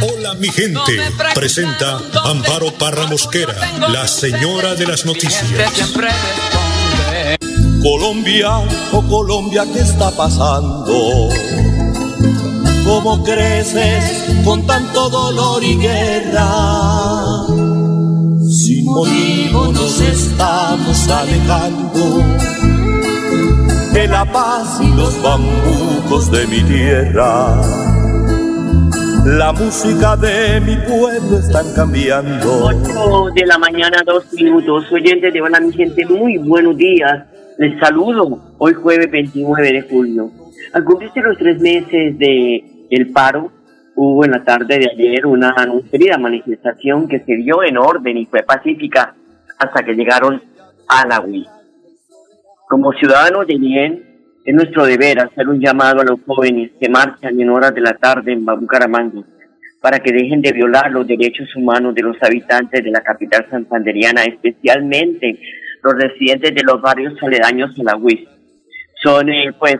Hola mi gente, presenta Amparo Parra Mosquera, la señora de las noticias. Colombia, oh Colombia, ¿qué está pasando? ¿Cómo creces con tanto dolor y guerra? Sin motivo nos estamos alejando de la paz y los bambucos de mi tierra. La música de mi pueblo están cambiando. 8 de la mañana, dos minutos. Oyentes de Hola, mi gente, muy buenos días. Les saludo hoy jueves 29 de julio. Al cumplirse los tres meses de el paro, hubo en la tarde de ayer una nutrida manifestación que se dio en orden y fue pacífica hasta que llegaron a la UI. Como ciudadanos de bien, es nuestro deber hacer un llamado a los jóvenes que marchan en horas de la tarde en Bucaramanga para que dejen de violar los derechos humanos de los habitantes de la capital santanderiana, especialmente los residentes de los barrios aledaños a la UIS. Son, eh, pues,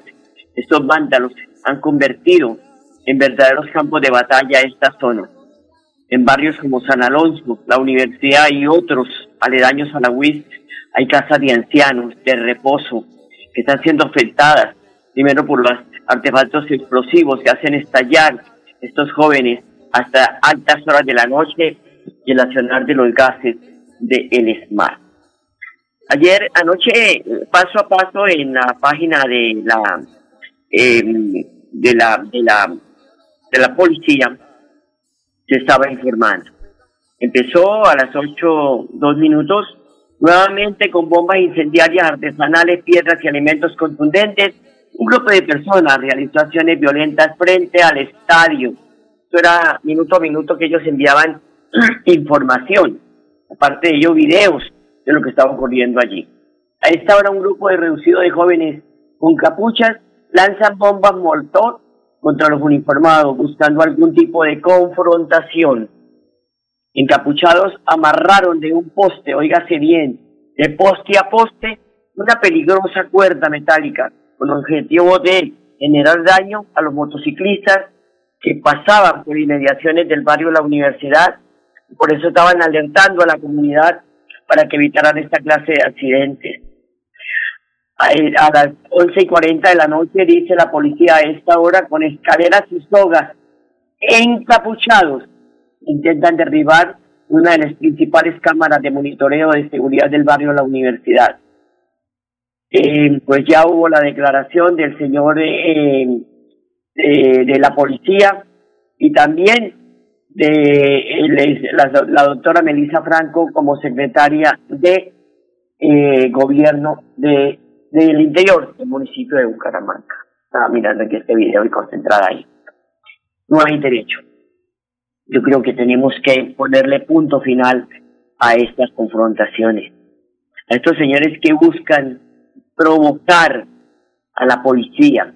estos vándalos han convertido en verdaderos campos de batalla esta zona. En barrios como San Alonso, la universidad y otros aledaños a la UIS hay casas de ancianos, de reposo, están siendo afectadas, primero por los artefactos explosivos que hacen estallar estos jóvenes hasta altas horas de la noche y el accionar de los gases del el. Ayer anoche, paso a paso en la página de la eh, de la de la de la policía se estaba informando. Empezó a las ocho, dos minutos, nuevamente con bombas incendiarias artesanales, piedras y alimentos contundentes. Un grupo de personas realizó acciones violentas frente al estadio. Esto era minuto a minuto que ellos enviaban información, aparte de ello videos de lo que estaba ocurriendo allí. A esta hora un grupo reducido de jóvenes con capuchas lanzan bombas molotov contra los uniformados, buscando algún tipo de confrontación. Encapuchados amarraron de un poste, óigase bien, de poste a poste, una peligrosa cuerda metálica con objetivo de generar daño a los motociclistas que pasaban por inmediaciones del barrio La Universidad. Por eso estaban alertando a la comunidad para que evitaran esta clase de accidentes. A, las once y cuarenta de la noche dice la policía a esta hora con escaleras y sogas encapuchados intentan derribar una de las principales cámaras de monitoreo de seguridad del barrio La Universidad. Eh, pues ya hubo la declaración del señor eh, de, de, la policía y también de la, doctora Melissa Franco como secretaria de eh, gobierno de del interior del municipio de Bucaramanga. Estaba mirando aquí este video y concentrada ahí. No hay derecho. Yo creo que tenemos que ponerle punto final a estas confrontaciones. A estos señores que buscan provocar a la policía,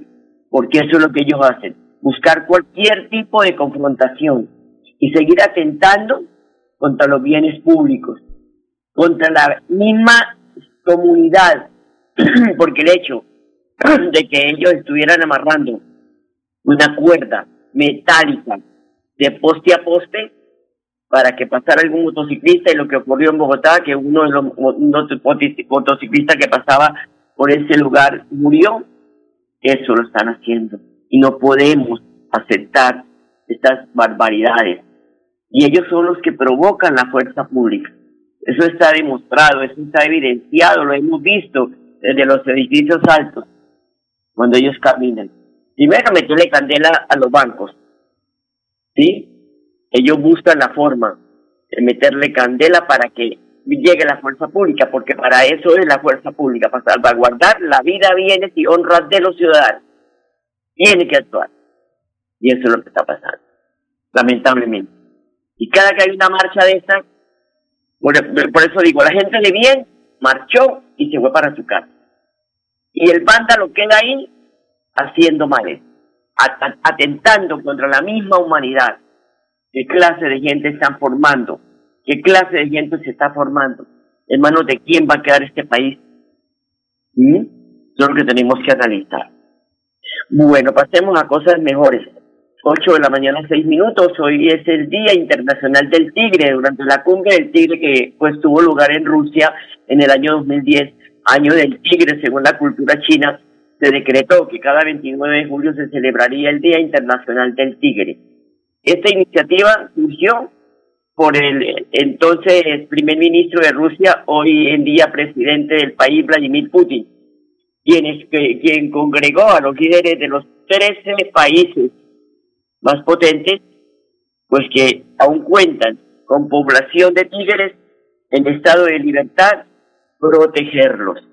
porque eso es lo que ellos hacen, buscar cualquier tipo de confrontación y seguir atentando contra los bienes públicos, contra la misma comunidad, porque el hecho de que ellos estuvieran amarrando una cuerda metálica de poste a poste para que pasara algún motociclista y lo que ocurrió en Bogotá, que uno de los motociclistas que pasaba por ese lugar murió, eso lo están haciendo. Y no podemos aceptar estas barbaridades. Y ellos son los que provocan la fuerza pública. Eso está demostrado, eso está evidenciado, lo hemos visto desde los edificios altos, cuando ellos caminan. Primero meterle candela a los bancos, ¿sí? Ellos buscan la forma de meterle candela para que llegue la fuerza pública, porque para eso es la fuerza pública, para salvaguardar la vida, bienes y honras de los ciudadanos. Tiene que actuar. Y eso es lo que está pasando, lamentablemente. Y cada que hay una marcha de esta, por, eso digo, la gente de bien marchó y se fue para su casa. Y el vándalo queda ahí haciendo males, atentando contra la misma humanidad. ¿Qué clase de gente están formando? ¿Qué clase de gente se está formando? ¿En manos de quién va a quedar este país? ¿Mm? Eso es lo que tenemos que analizar. Bueno, pasemos a cosas mejores. 8 de la mañana, 6 minutos. Hoy es el Día Internacional del Tigre. Durante la cumbre del tigre que pues tuvo lugar en Rusia en el año 2010, año del tigre según la cultura china, se decretó que cada 29 de julio se celebraría el Día Internacional del Tigre. Esta iniciativa surgió por el entonces primer ministro de Rusia, hoy en día presidente del país, Vladimir Putin, quien, quien congregó a los líderes de los 13 países más potentes, pues que aún cuentan con población de tigres en estado de libertad, protegerlos.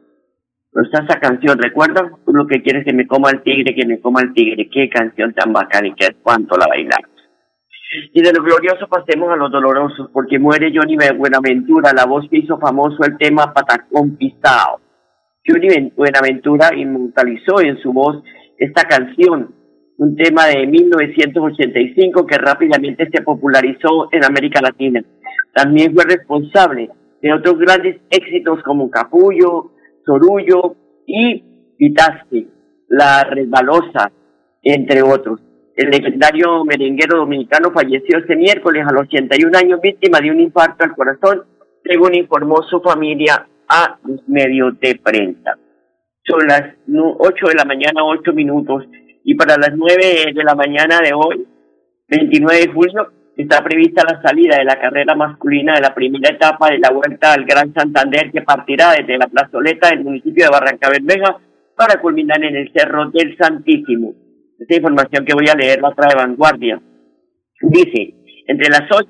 Pero está esa canción, ¿recuerdan? Lo que quieres que me coma el tigre, que me coma el tigre. Qué canción tan bacana y qué cuánto la bailamos. Y de lo glorioso pasemos a lo doloroso, porque muere Johnny Buenaventura, la voz que hizo famoso el tema Patacón Pistao. Johnny Buenaventura inmortalizó en su voz esta canción, un tema de 1985 que rápidamente se popularizó en América Latina. También fue responsable de otros grandes éxitos como Capullo, Sorullo y Vitaste, La Resbalosa, entre otros. El legendario merenguero dominicano falleció este miércoles a los 81 años víctima de un infarto al corazón, según informó su familia a los medios de prensa. Son las 8 de la mañana, 8 minutos y para las 9 de la mañana de hoy, 29 de julio, está prevista la salida de la carrera masculina de la primera etapa de la Vuelta al Gran Santander que partirá desde la plazoleta del municipio de Barranca Bermeja para culminar en el Cerro del Santísimo. Esta información que voy a leer la trae Vanguardia. Dice, entre las 8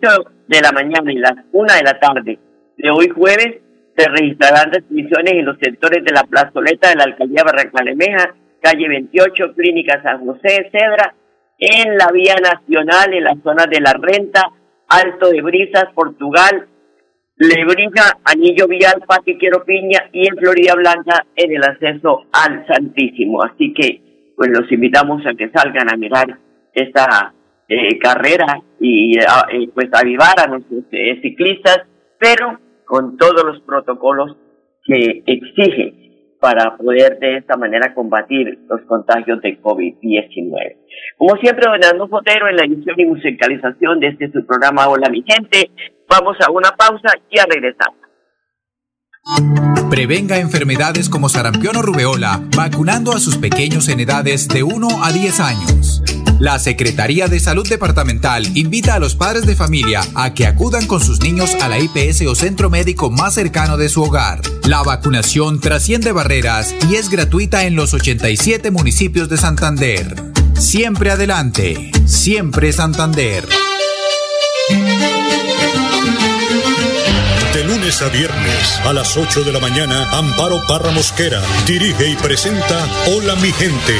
de la mañana y las 1 de la tarde de hoy jueves se registrarán restricciones en los sectores de la plazoleta de la alcaldía Barranca Bermeja calle 28, Clínica San José, Cedra, en la vía nacional, en la zona de la renta, Alto de Brisas, Portugal, Lebrija, Anillo Vial, Quiero Piña y en Florida Blanca en el acceso al Santísimo. Así que, pues los invitamos a que salgan a mirar esta eh, carrera y eh, pues avivar a nuestros eh, ciclistas, pero con todos los protocolos que exige para poder de esta manera combatir los contagios de COVID-19. Como siempre, Donando Fotero en la edición y musicalización de este su programa Hola mi gente. Vamos a una pausa y ya regresamos. Prevenga enfermedades como sarampión o rubeola vacunando a sus pequeños en edades de 1 a 10 años. La Secretaría de Salud Departamental invita a los padres de familia a que acudan con sus niños a la IPS o centro médico más cercano de su hogar. La vacunación trasciende barreras y es gratuita en los 87 municipios de Santander. Siempre adelante, siempre Santander. De lunes a viernes a las 8 de la mañana, Amparo Parra Mosquera dirige y presenta Hola mi gente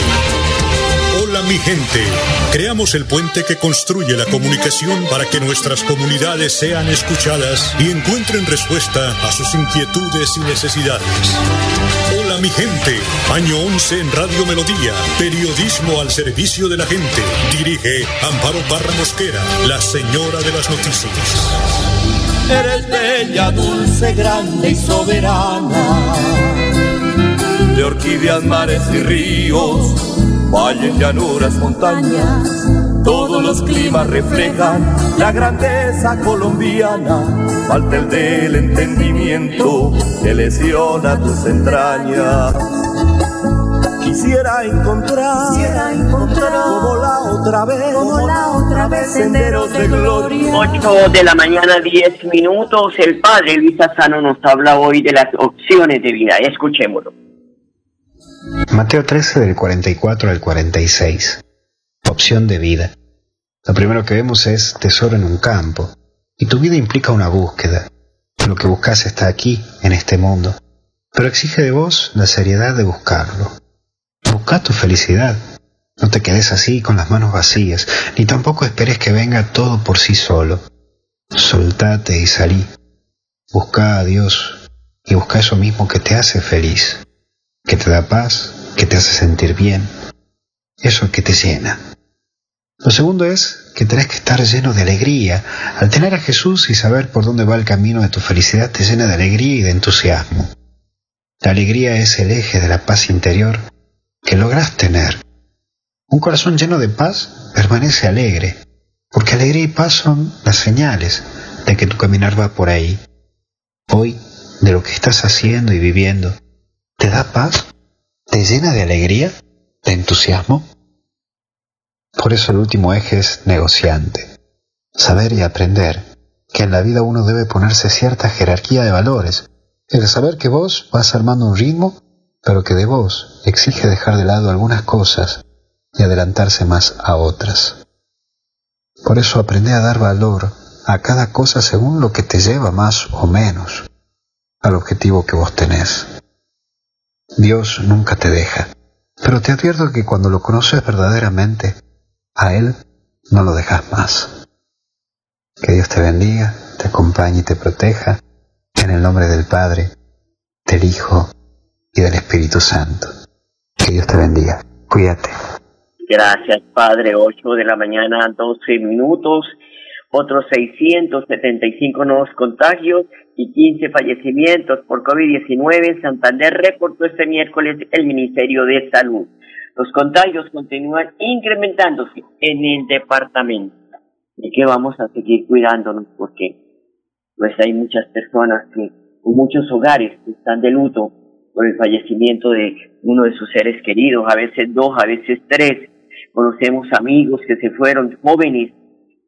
Hola mi gente. Creamos el puente que construye la comunicación para que nuestras comunidades sean escuchadas y encuentren respuesta a sus inquietudes y necesidades. Hola mi gente. Año 11 en Radio Melodía. Periodismo al servicio de la gente. Dirige Amparo Barra Mosquera, la señora de las noticias. Eres bella, dulce, grande y soberana de orquídeas, mares y ríos, valles, llanuras, montañas. Todos los climas reflejan la grandeza colombiana. Falta el del entendimiento que lesiona tus entrañas. Quisiera encontrar, Quisiera encontrar como la otra vez, como la otra vez senderos de gloria. 8 de la mañana, 10 minutos. El padre Luis Asano nos habla hoy de las opciones de vida. Escuchémoslo. Mateo 13 del 44 al 46. Opción de vida. Lo primero que vemos es tesoro en un campo. Y tu vida implica una búsqueda. Lo que buscas está aquí, en este mundo. Pero exige de vos la seriedad de buscarlo. Busca tu felicidad. No te quedes así con las manos vacías, ni tampoco esperes que venga todo por sí solo. Soltate y salí. Busca a Dios y busca eso mismo que te hace feliz, que te da paz, que te hace sentir bien, eso que te llena. Lo segundo es que tenés que estar lleno de alegría. Al tener a Jesús y saber por dónde va el camino de tu felicidad te llena de alegría y de entusiasmo. La alegría es el eje de la paz interior que logras tener. Un corazón lleno de paz permanece alegre, porque alegría y paz son las señales de que tu caminar va por ahí. Hoy, de lo que estás haciendo y viviendo, ¿te da paz? ¿Te llena de alegría? ¿De entusiasmo? Por eso el último eje es negociante. Saber y aprender que en la vida uno debe ponerse cierta jerarquía de valores. El saber que vos vas armando un ritmo, pero que de vos exige dejar de lado algunas cosas y adelantarse más a otras. Por eso aprende a dar valor a cada cosa según lo que te lleva más o menos al objetivo que vos tenés. Dios nunca te deja, pero te advierto que cuando lo conoces verdaderamente, a Él no lo dejas más. Que Dios te bendiga, te acompañe y te proteja, en el nombre del Padre, del Hijo y del Espíritu Santo. Que Dios te bendiga. Cuídate. Gracias, Padre. 8 de la mañana, 12 minutos. Otros 675 nuevos contagios y 15 fallecimientos por COVID-19 en Santander reportó este miércoles el Ministerio de Salud. Los contagios continúan incrementándose en el departamento. ¿De qué vamos a seguir cuidándonos? Porque pues hay muchas personas que, muchos hogares que están de luto por el fallecimiento de uno de sus seres queridos, a veces dos, a veces tres. Conocemos amigos que se fueron jóvenes,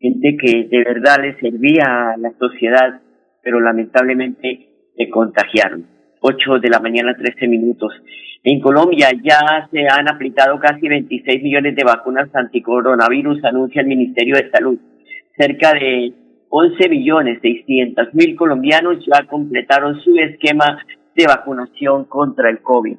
gente que de verdad les servía a la sociedad, pero lamentablemente se contagiaron. 8 de la mañana, 13 minutos. En Colombia ya se han aplicado casi 26 millones de vacunas anticoronavirus, anuncia el Ministerio de Salud. Cerca de 11 millones 600 mil colombianos ya completaron su esquema de vacunación contra el COVID.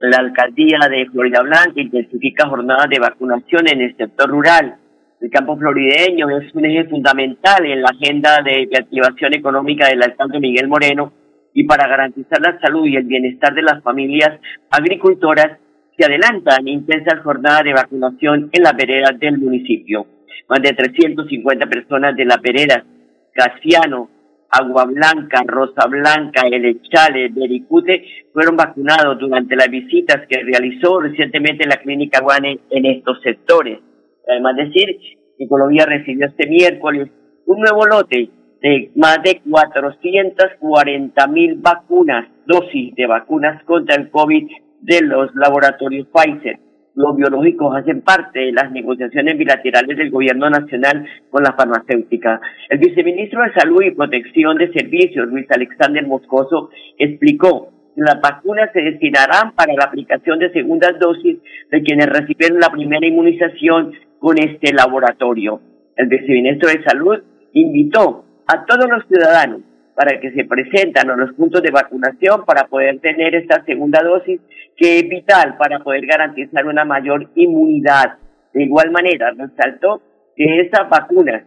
La alcaldía de Florida Blanca intensifica jornadas de vacunación en el sector rural. El campo florideño es un eje fundamental en la agenda de reactivación económica del alcalde Miguel Moreno y para garantizar la salud y el bienestar de las familias agricultoras se adelantan intensas jornadas de vacunación en las veredas del municipio. Más de 350 personas de las veredas Casiano, Agua Blanca, Rosa Blanca, El Echale, Bericute fueron vacunados durante las visitas que realizó recientemente la clínica Guane en estos sectores. Además decir que Colombia recibió este miércoles un nuevo lote de más de 440 mil vacunas, dosis de vacunas contra el COVID de los laboratorios Pfizer. Los biológicos hacen parte de las negociaciones bilaterales del gobierno nacional con la farmacéutica. El viceministro de Salud y Protección de Servicios, Luis Alexander Moscoso, explicó que las vacunas se destinarán para la aplicación de segundas dosis de quienes recibieron la primera inmunización con este laboratorio. El viceministro de Salud invitó a todos los ciudadanos para que se presentan a los puntos de vacunación para poder tener esta segunda dosis que es vital para poder garantizar una mayor inmunidad. De igual manera, resaltó que estas vacunas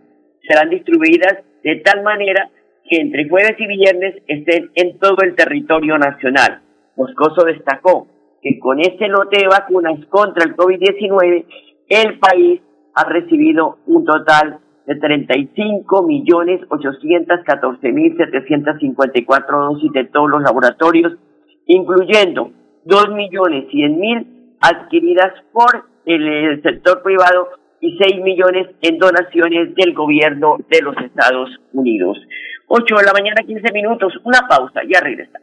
serán distribuidas de tal manera que entre jueves y viernes estén en todo el territorio nacional. Moscoso destacó que con este lote de vacunas contra el COVID-19, el país ha recibido un total de 35 millones 814 mil 754 dosis de todos los laboratorios, incluyendo dos millones cien mil adquiridas por el, sector privado y seis millones en donaciones del gobierno de los Estados Unidos. Ocho de la mañana, quince minutos, una pausa, ya regresamos.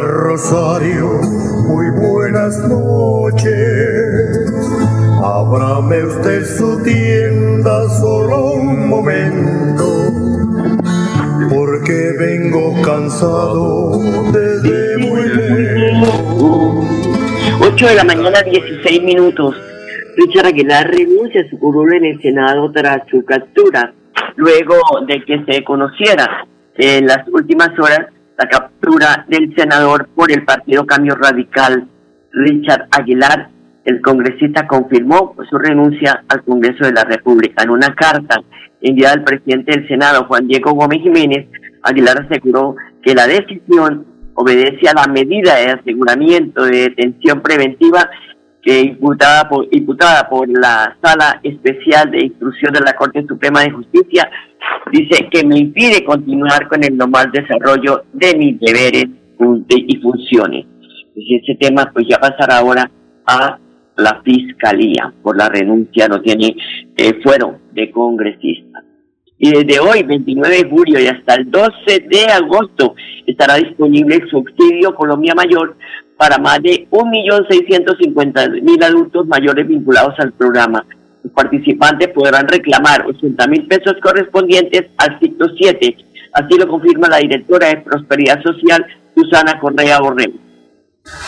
Rosario, muy buenas noches. Ábrame usted su tienda solo un momento, porque vengo cansado desde muy lejos. 8 de la mañana, 16 minutos. Richard Aguilar renuncia a su curul en el Senado tras su captura, luego de que se conociera en las últimas horas la captura del senador por el Partido Cambio Radical, Richard Aguilar. El congresista confirmó su renuncia al Congreso de la República. En una carta enviada al presidente del Senado, Juan Diego Gómez Jiménez, Aguilar aseguró que la decisión obedece a la medida de aseguramiento de detención preventiva que imputada imputada por la Sala Especial de Instrucción de la Corte Suprema de Justicia dice que me impide continuar con el normal desarrollo de mis deberes y funciones. Y ese tema pues ya pasará ahora a la fiscalía por la renuncia, no tiene eh, fuero de congresista. Y desde hoy, 29 de julio y hasta el 12 de agosto, estará disponible el subsidio Colombia Mayor para más de 1.650.000 adultos mayores vinculados al programa participantes podrán reclamar 80 mil pesos correspondientes al ciclo 7. Así lo confirma la directora de Prosperidad Social, Susana Correa Borrell.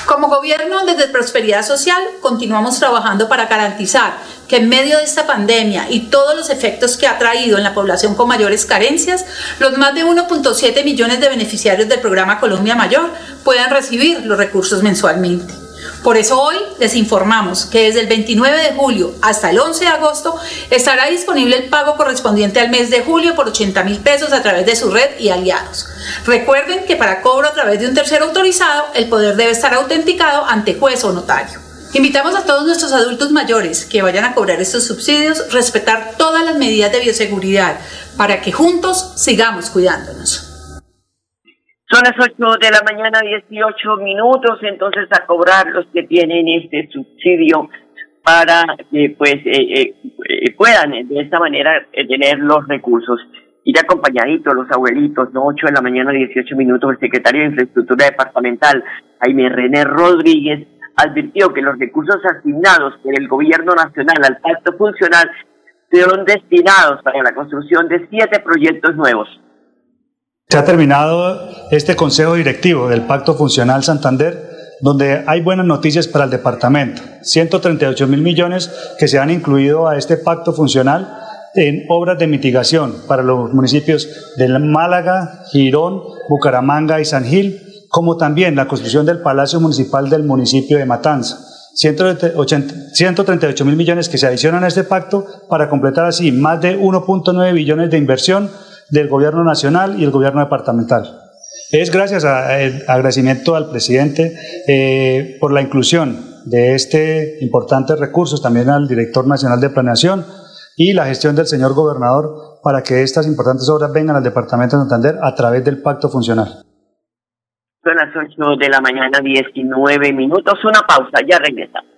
Como gobierno desde Prosperidad Social continuamos trabajando para garantizar que en medio de esta pandemia y todos los efectos que ha traído en la población con mayores carencias, los más de 1.7 millones de beneficiarios del programa Colombia Mayor puedan recibir los recursos mensualmente. Por eso hoy les informamos que desde el 29 de julio hasta el 11 de agosto estará disponible el pago correspondiente al mes de julio por 80 mil pesos a través de su red y aliados. Recuerden que para cobro a través de un tercero autorizado, el poder debe estar autenticado ante juez o notario. Invitamos a todos nuestros adultos mayores que vayan a cobrar estos subsidios, respetar todas las medidas de bioseguridad para que juntos sigamos cuidándonos. Son las 8 de la mañana, 18 minutos, entonces a cobrar los que tienen este subsidio para que pues eh, eh, puedan de esta manera eh, tener los recursos. Ir acompañaditos los abuelitos, ¿no? 8 de la mañana, 18 minutos, el secretario de Infraestructura Departamental, Jaime René Rodríguez, advirtió que los recursos asignados por el gobierno nacional al pacto funcional fueron destinados para la construcción de siete proyectos nuevos. Se ha terminado este consejo directivo del Pacto Funcional Santander, donde hay buenas noticias para el departamento. 138 mil millones que se han incluido a este pacto funcional en obras de mitigación para los municipios de Málaga, Girón, Bucaramanga y San Gil, como también la construcción del Palacio Municipal del municipio de Matanza. 138 mil millones que se adicionan a este pacto para completar así más de 1.9 billones de inversión del gobierno nacional y el gobierno departamental. Es gracias al agradecimiento al presidente eh, por la inclusión de este importante recursos, también al director nacional de planeación y la gestión del señor gobernador para que estas importantes obras vengan al departamento de Santander a través del pacto funcional. Son las 8 de la mañana, 19 minutos, una pausa, ya regresamos.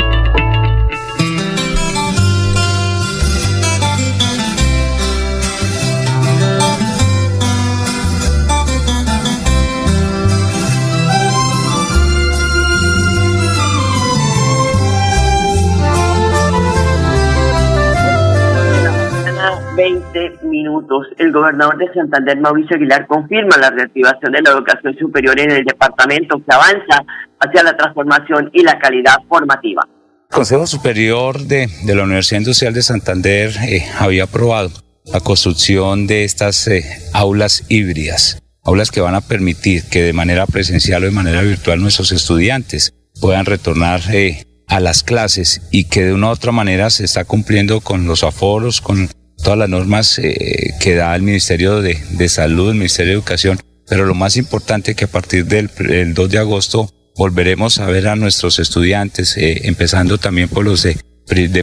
Siete minutos. El gobernador de Santander, Mauricio Aguilar, confirma la reactivación de la educación superior en el departamento que avanza hacia la transformación y la calidad formativa. El Consejo Superior de, la Universidad Industrial de Santander eh, había aprobado la construcción de estas eh, aulas híbridas, aulas que van a permitir que de manera presencial o de manera virtual nuestros estudiantes puedan retornar eh, a las clases y que de una u otra manera se está cumpliendo con los aforos, con todas las normas eh, que da el Ministerio de, Salud, el Ministerio de Educación, pero lo más importante es que a partir del, 2 de agosto volveremos a ver a nuestros estudiantes, eh, empezando también por los de,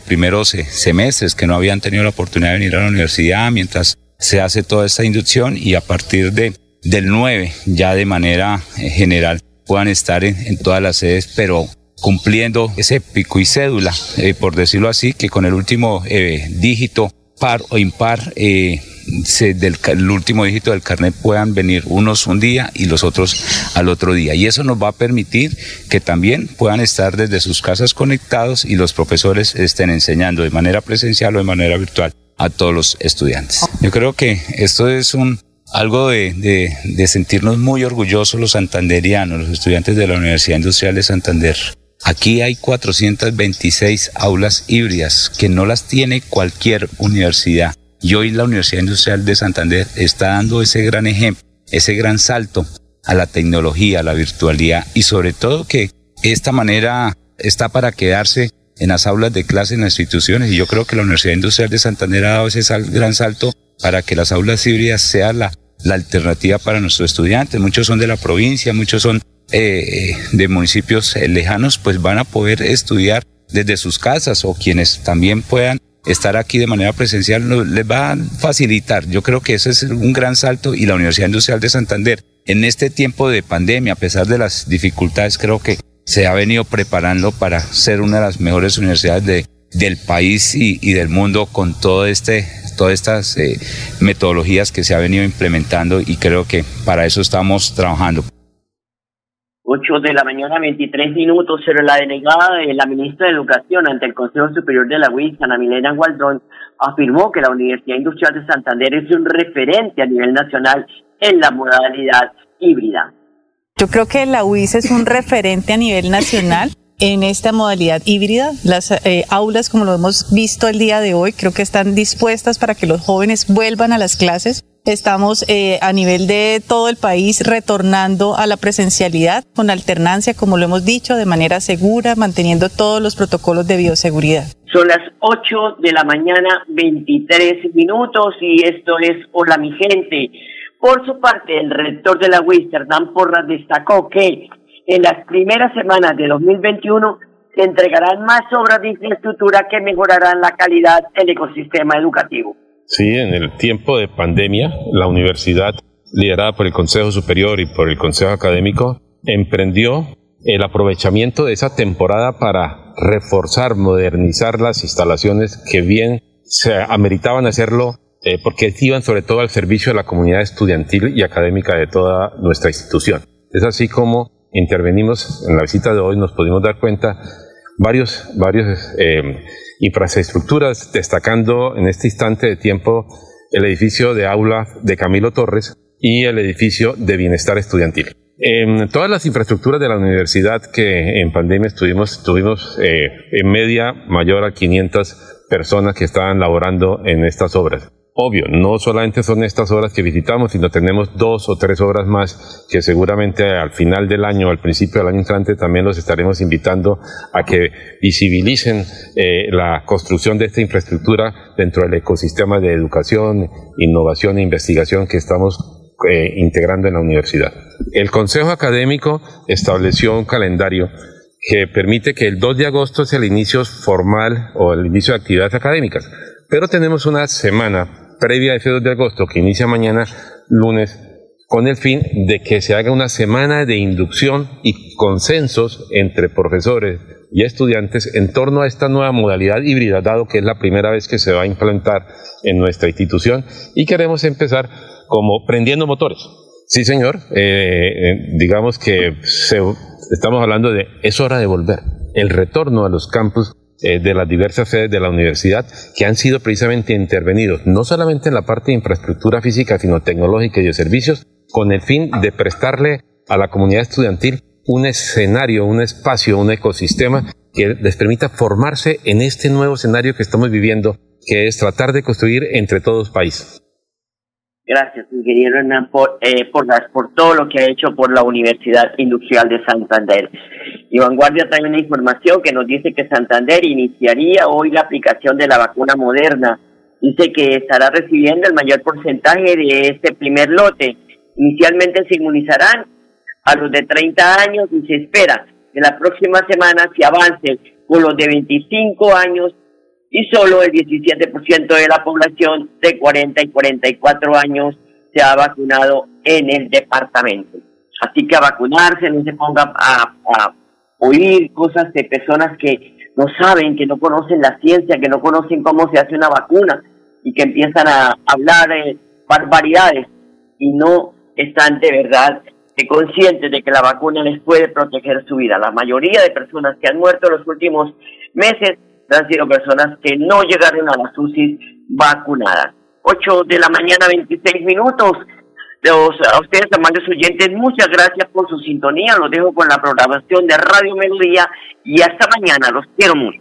primeros eh, semestres que no habían tenido la oportunidad de venir a la universidad mientras se hace toda esta inducción y a partir de, del 9 ya de manera general puedan estar en, todas las sedes, pero cumpliendo ese pico y cédula, por decirlo así, que con el último dígito par o impar eh, del el último dígito del carnet puedan venir unos un día y los otros al otro día. Y eso nos va a permitir que también puedan estar desde sus casas conectados y los profesores estén enseñando de manera presencial o de manera virtual a todos los estudiantes. Yo creo que esto es un algo de, de, de sentirnos muy orgullosos los santanderianos, los estudiantes de la Universidad Industrial de Santander, Aquí hay 426 aulas híbridas que no las tiene cualquier universidad. Y hoy la Universidad Industrial de Santander está dando ese gran ejemplo, ese gran salto a la tecnología, a la virtualidad y sobre todo que esta manera está para quedarse en las aulas de clase en las instituciones y yo creo que la Universidad Industrial de Santander ha dado ese gran salto para que las aulas híbridas sean la alternativa para nuestros estudiantes. Muchos son de la provincia, muchos son eh, de municipios eh, lejanos pues van a poder estudiar desde sus casas o quienes también puedan estar aquí de manera presencial les va a facilitar. Yo creo que ese es un gran salto y la Universidad Industrial de Santander en este tiempo de pandemia, a pesar de las dificultades, creo que se ha venido preparando para ser una de las mejores universidades de, del país y, del mundo con todo este, todas estas eh, metodologías que se ha venido implementando y creo que para eso estamos trabajando. 8 de la mañana, 23 minutos, pero la delegada de la ministra de Educación ante el Consejo Superior de la UIS, Ana Milena Gualdrón, afirmó que la Universidad Industrial de Santander es un referente a nivel nacional en la modalidad híbrida. Yo creo que la UIS es un referente a nivel nacional en esta modalidad híbrida. Las eh, aulas, como lo hemos visto el día de hoy, creo que están dispuestas para que los jóvenes vuelvan a las clases Estamos eh, a nivel de todo el país retornando a la presencialidad con alternancia, como lo hemos dicho, de manera segura, manteniendo todos los protocolos de bioseguridad. Son las 8 de la mañana, 23 minutos, y esto es Hola mi gente. Por su parte, el rector de la UIS, Dan Porras, destacó que en las primeras semanas de 2021 se entregarán más obras de infraestructura que mejorarán la calidad del ecosistema educativo. Sí, en el tiempo de pandemia, la universidad, liderada por el Consejo Superior y por el Consejo Académico, emprendió el aprovechamiento de esa temporada para reforzar, modernizar las instalaciones que bien se ameritaban hacerlo eh, porque iban sobre todo al servicio de la comunidad estudiantil y académica de toda nuestra institución. Es así como intervenimos en la visita de hoy, nos pudimos dar cuenta varios, varios eh, infraestructuras, destacando en este instante de tiempo el edificio de aula de Camilo Torres y el edificio de bienestar estudiantil. En todas las infraestructuras de la universidad que en pandemia estuvimos, tuvimos eh, en media mayor a 500 personas que estaban laborando en estas obras. Obvio, no solamente son estas obras que visitamos, sino tenemos dos o tres obras más que seguramente al final del año, al principio del año entrante, también los estaremos invitando a que visibilicen eh, la construcción de esta infraestructura dentro del ecosistema de educación, innovación e investigación que estamos eh, integrando en la universidad. El Consejo Académico estableció un calendario que permite que el 2 de agosto sea el inicio formal o el inicio de actividades académicas, pero tenemos una semana previa ese 2 de agosto, que inicia mañana, lunes, con el fin de que se haga una semana de inducción y consensos entre profesores y estudiantes en torno a esta nueva modalidad híbrida, dado que es la primera vez que se va a implantar en nuestra institución y queremos empezar como prendiendo motores. Sí, señor, eh, eh, digamos que estamos hablando de es hora de volver. El retorno a los campus eh, de las diversas sedes de la universidad que han sido precisamente intervenidos, no solamente en la parte de infraestructura física, sino tecnológica y de servicios, con el fin de prestarle a la comunidad estudiantil un escenario, un espacio, un ecosistema que les permita formarse en este nuevo escenario que estamos viviendo, que es tratar de construir entre todos países. Gracias, ingeniero Hernán, por, eh, por, por todo lo que ha hecho por la Universidad Industrial de Santander. Y Vanguardia trae una información que nos dice que Santander iniciaría hoy la aplicación de la vacuna moderna. Dice que estará recibiendo el mayor porcentaje de este primer lote. Inicialmente se inmunizarán a los de 30 años y se espera que la próxima semana se avance con los de 25 años y solo el 17% de la población de 40 y 44 años se ha vacunado en el departamento. Así que a vacunarse, no se ponga a, oír cosas de personas que no saben, que no conocen la ciencia, que no conocen cómo se hace una vacuna y que empiezan a hablar de barbaridades y no están de verdad conscientes de que la vacuna les puede proteger su vida. La mayoría de personas que han muerto en los últimos meses han sido personas que no llegaron a la UCI vacunadas. 8 de la mañana, 26 minutos. a ustedes, amables oyentes, muchas gracias por su sintonía. Los dejo con la programación de Radio Melodía y hasta mañana. Los quiero mucho.